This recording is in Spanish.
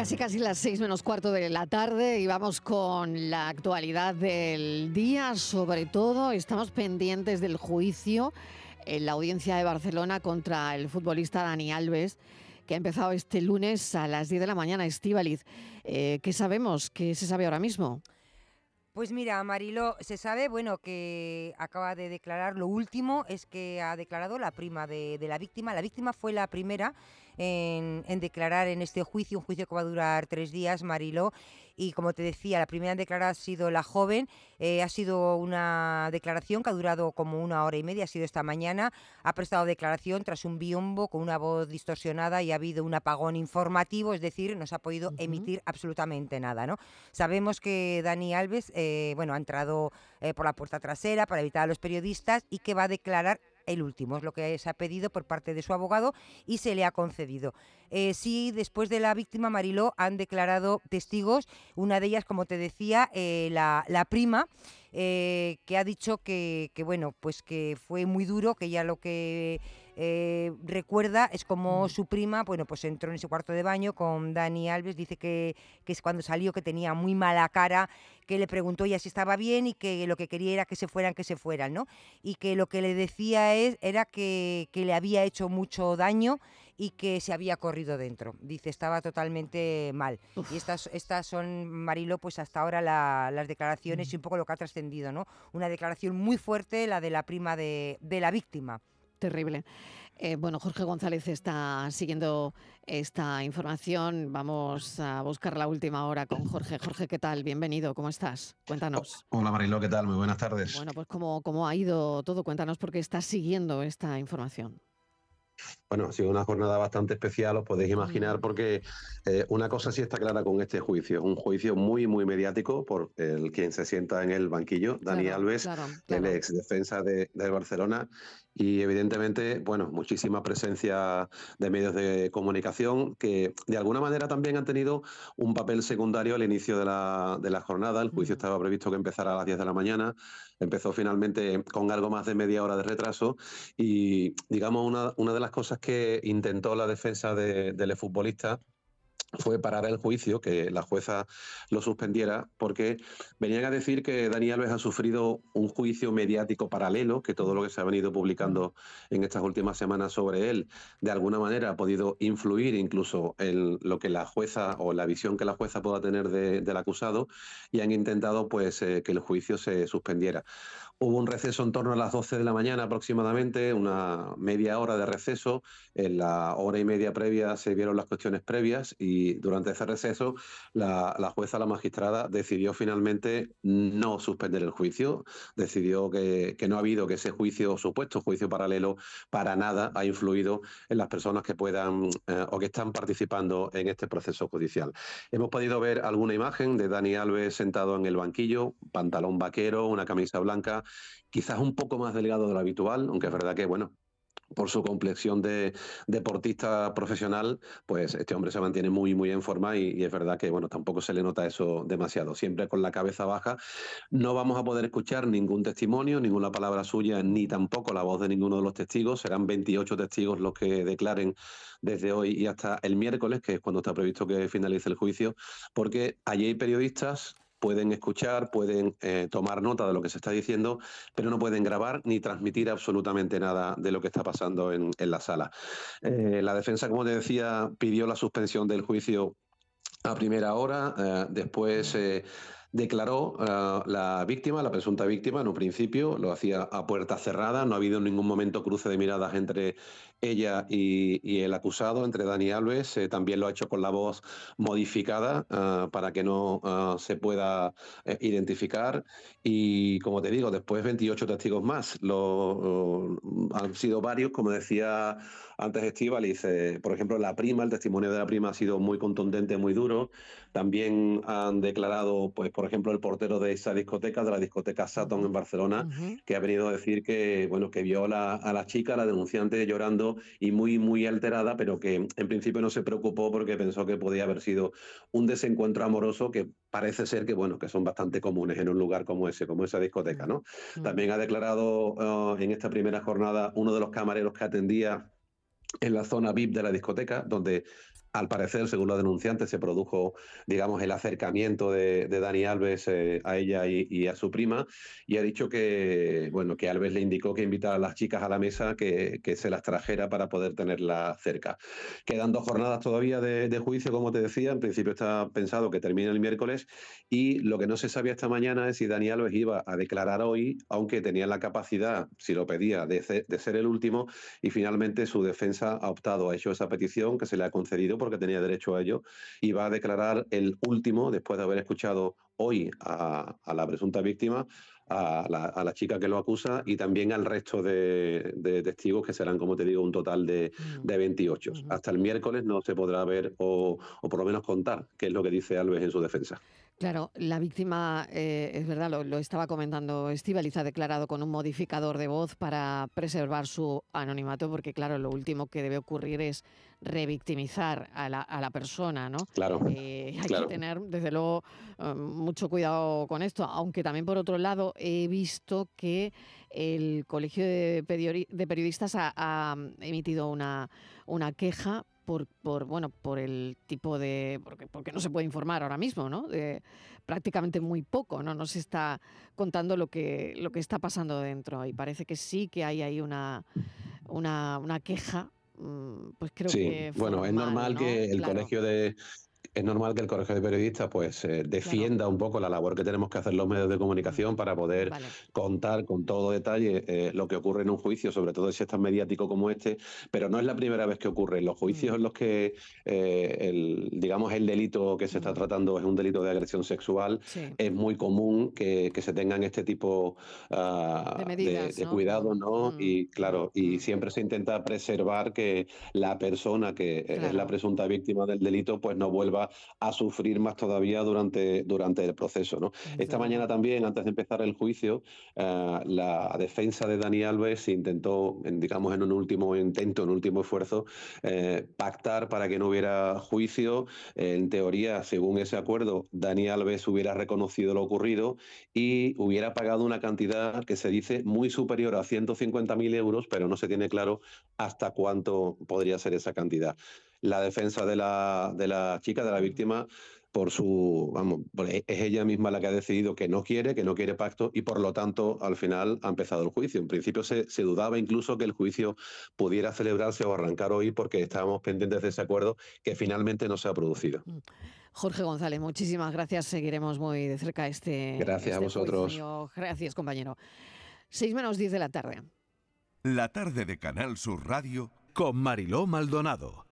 Casi casi las seis menos cuarto de la tarde y vamos con la actualidad del día. Sobre todo estamos pendientes del juicio en la audiencia de Barcelona contra el futbolista Dani Alves que ha empezado este lunes a las 10 de la mañana. Estíbaliz, eh, ¿qué sabemos? ¿Qué se sabe ahora mismo? Pues mira, Marilo, se sabe, bueno, que acaba de declarar lo último, es que ha declarado la prima de, de la víctima. La víctima fue la primera en, declarar en este juicio, un juicio que va a durar tres días, Marilo. Y como te decía, la primera en declarar ha sido la joven. Eh, ha sido una declaración que ha durado como una hora y media, ha sido esta mañana. Ha prestado declaración tras un biombo con una voz distorsionada y ha habido un apagón informativo, es decir, no se ha podido emitir absolutamente nada. ¿no? Sabemos que Dani Alves eh, bueno, ha entrado eh, por la puerta trasera para evitar a los periodistas y que va a declarar el último, es lo que se ha pedido por parte de su abogado y se le ha concedido. Eh, sí, después de la víctima Mariló han declarado testigos, una de ellas, como te decía, eh, la, prima, eh, que ha dicho que, que, bueno, pues que fue muy duro, que ya lo que eh, recuerda es como mm. su prima, bueno, pues entró en ese cuarto de baño con Dani Alves, dice que, que es cuando salió que tenía muy mala cara, que le preguntó ya si estaba bien y que lo que quería era que se fueran, que se fueran, ¿no? Y que lo que le decía es, era que, que le había hecho mucho daño y que se había corrido dentro. Dice, estaba totalmente mal. Y estas, estas son, Marilo, pues hasta ahora las declaraciones y un poco lo que ha trascendido, ¿no? Una declaración muy fuerte, la de la prima de, de la víctima. Terrible. Eh, bueno, Jorge González está siguiendo esta información. Vamos a buscar la última hora con Jorge. Jorge, ¿qué tal? Bienvenido, ¿cómo estás? Cuéntanos. Hola Marilo, ¿qué tal? Muy buenas tardes. Bueno, pues ¿cómo, cómo ha ido todo? Cuéntanos porque estás siguiendo esta información. Bueno, ha sido una jornada bastante especial, os podéis imaginar, porque eh, una cosa sí está clara con este juicio, un juicio muy, muy mediático por el quien se sienta en el banquillo, Dani Alves, el ex defensa de, de Barcelona, y evidentemente, bueno, muchísima presencia de medios de comunicación que de alguna manera también han tenido un papel secundario al inicio de la, de la jornada. El juicio estaba previsto que empezara a las 10 de la mañana, empezó finalmente con algo más de media hora de retraso y digamos una, una de las cosas que intentó la defensa de, del futbolista fue parar el juicio, que la jueza lo suspendiera, porque venían a decir que Dani Alves ha sufrido un juicio mediático paralelo, que todo lo que se ha venido publicando en estas últimas semanas sobre él, de alguna manera ha podido influir incluso en lo que la jueza o la visión que la jueza pueda tener del acusado, y han intentado pues eh, que el juicio se suspendiera. Hubo un receso en torno a las 12 de la mañana aproximadamente, una media hora de receso. En la hora y media previa se vieron las cuestiones previas y durante ese receso la, jueza, la magistrada, decidió finalmente no suspender el juicio. Decidió que, no ha habido que ese juicio, supuesto juicio paralelo, para nada ha influido en las personas que puedan eh, o que están participando en este proceso judicial. Hemos podido ver alguna imagen de Dani Alves sentado en el banquillo, pantalón vaquero, una camisa blanca quizás un poco más delgado de lo habitual, aunque es verdad que, bueno, por su complexión de deportista profesional, pues este hombre se mantiene muy, muy en forma y, es verdad que, bueno, tampoco se le nota eso demasiado. Siempre con la cabeza baja. No vamos a poder escuchar ningún testimonio, ninguna palabra suya, ni tampoco la voz de ninguno de los testigos. Serán 28 testigos los que declaren desde hoy y hasta el miércoles, que es cuando está previsto que finalice el juicio, porque allí hay periodistas pueden escuchar, pueden eh, tomar nota de lo que se está diciendo, pero no pueden grabar ni transmitir absolutamente nada de lo que está pasando en, la sala. Eh, la defensa, como te decía, pidió la suspensión del juicio a primera hora, eh, después declaró la víctima, la presunta víctima, en un principio, lo hacía a puerta cerrada, no ha habido en ningún momento cruce de miradas entre ella y, el acusado, entre Dani Alves, eh, también lo ha hecho con la voz modificada ah, para que no ah, se pueda eh, identificar. Y como te digo, después 28 testigos más. Lo, han sido varios, como decía antes Estíbaliz, por ejemplo, la prima, el testimonio de la prima ha sido muy contundente, muy duro. También han declarado, pues, por ejemplo, el portero de esa discoteca, de la discoteca Saturn en Barcelona, que ha venido a decir que, bueno, que vio a la, a la chica, la denunciante, llorando y muy, muy alterada, pero que en principio no se preocupó porque pensó que podía haber sido un desencuentro amoroso que parece ser que, bueno, que son bastante comunes en un lugar como ese, como esa discoteca, ¿no? Mm. También ha declarado uh, en esta primera jornada uno de los camareros que atendía en la zona VIP de la discoteca, donde Al parecer, según los denunciantes, se produjo, digamos, el acercamiento de, Dani Alves eh, a ella y, a su prima, y ha dicho que, bueno, que Alves le indicó que invitara a las chicas a la mesa, que, se las trajera para poder tenerla cerca. Quedan dos jornadas todavía de, juicio, como te decía, en principio está pensado que termine el miércoles, y lo que no se sabía esta mañana es si Dani Alves iba a declarar hoy, aunque tenía la capacidad, si lo pedía, de, de ser el último, y finalmente su defensa ha optado, ha hecho esa petición que se le ha concedido porque tenía derecho a ello, y va a declarar el último, después de haber escuchado hoy a, la presunta víctima, a la, chica que lo acusa y también al resto de, testigos, que serán, como te digo, un total de, 28. Mm. Hasta el miércoles no se podrá ver o, o por lo menos contar qué es lo que dice Alves en su defensa. Claro, la víctima, eh, es verdad, lo, estaba comentando Estivaliz, ha declarado con un modificador de voz para preservar su anonimato, porque claro, lo último que debe ocurrir es revictimizar a la, a la persona, ¿no? Claro. Eh, hay que tener, desde luego, eh, mucho cuidado con esto, aunque también por otro lado he visto que el Colegio de, Periodistas ha, emitido una, una queja por, bueno, por el tipo de, porque, porque no se puede informar ahora mismo, ¿no? De, prácticamente muy poco, ¿no? No se está contando lo que, lo que está pasando dentro y parece que sí que hay ahí una, una, una queja mm, pues creo sí, que bueno, es normal que el colegio de es normal que el Colegio de Periodistas pues eh, defienda un poco la labor que tenemos que hacer los medios de comunicación para poder contar con todo detalle eh, lo que ocurre en un juicio, sobre todo si es tan mediático como este, pero no es la primera vez que ocurre. Los juicios mm. en los que eh, el, digamos el delito que se está mm. tratando es un delito de agresión sexual, es muy común que, se tengan este tipo ah, de, cuidados, ¿no? Mm. Y claro, y siempre se intenta preservar que la persona que es la presunta víctima del delito pues no vuelva a sufrir más todavía durante, durante el proceso. ¿no? Esta mañana también, antes de empezar el juicio, eh, la defensa de Dani Alves intentó, digamos, en un último intento, en un último esfuerzo, eh, pactar para que no hubiera juicio. en teoría, según ese acuerdo, Dani Alves hubiera reconocido lo ocurrido y hubiera pagado una cantidad que se dice muy superior a 150.000 euros, pero no se tiene claro hasta cuánto podría ser esa cantidad la defensa de la, de la chica, de la víctima, por su, vamos, es ella misma la que ha decidido que no quiere, que no quiere pacto y por lo tanto al final ha empezado el juicio. En principio se, dudaba incluso que el juicio pudiera celebrarse o arrancar hoy porque estábamos pendientes de ese acuerdo que finalmente no se ha producido. Mm. Jorge González, muchísimas gracias. Seguiremos muy de cerca este. Gracias a este vosotros. Gracias, compañero. Seis menos diez de la tarde. La tarde de Canal Sur Radio con Mariló Maldonado.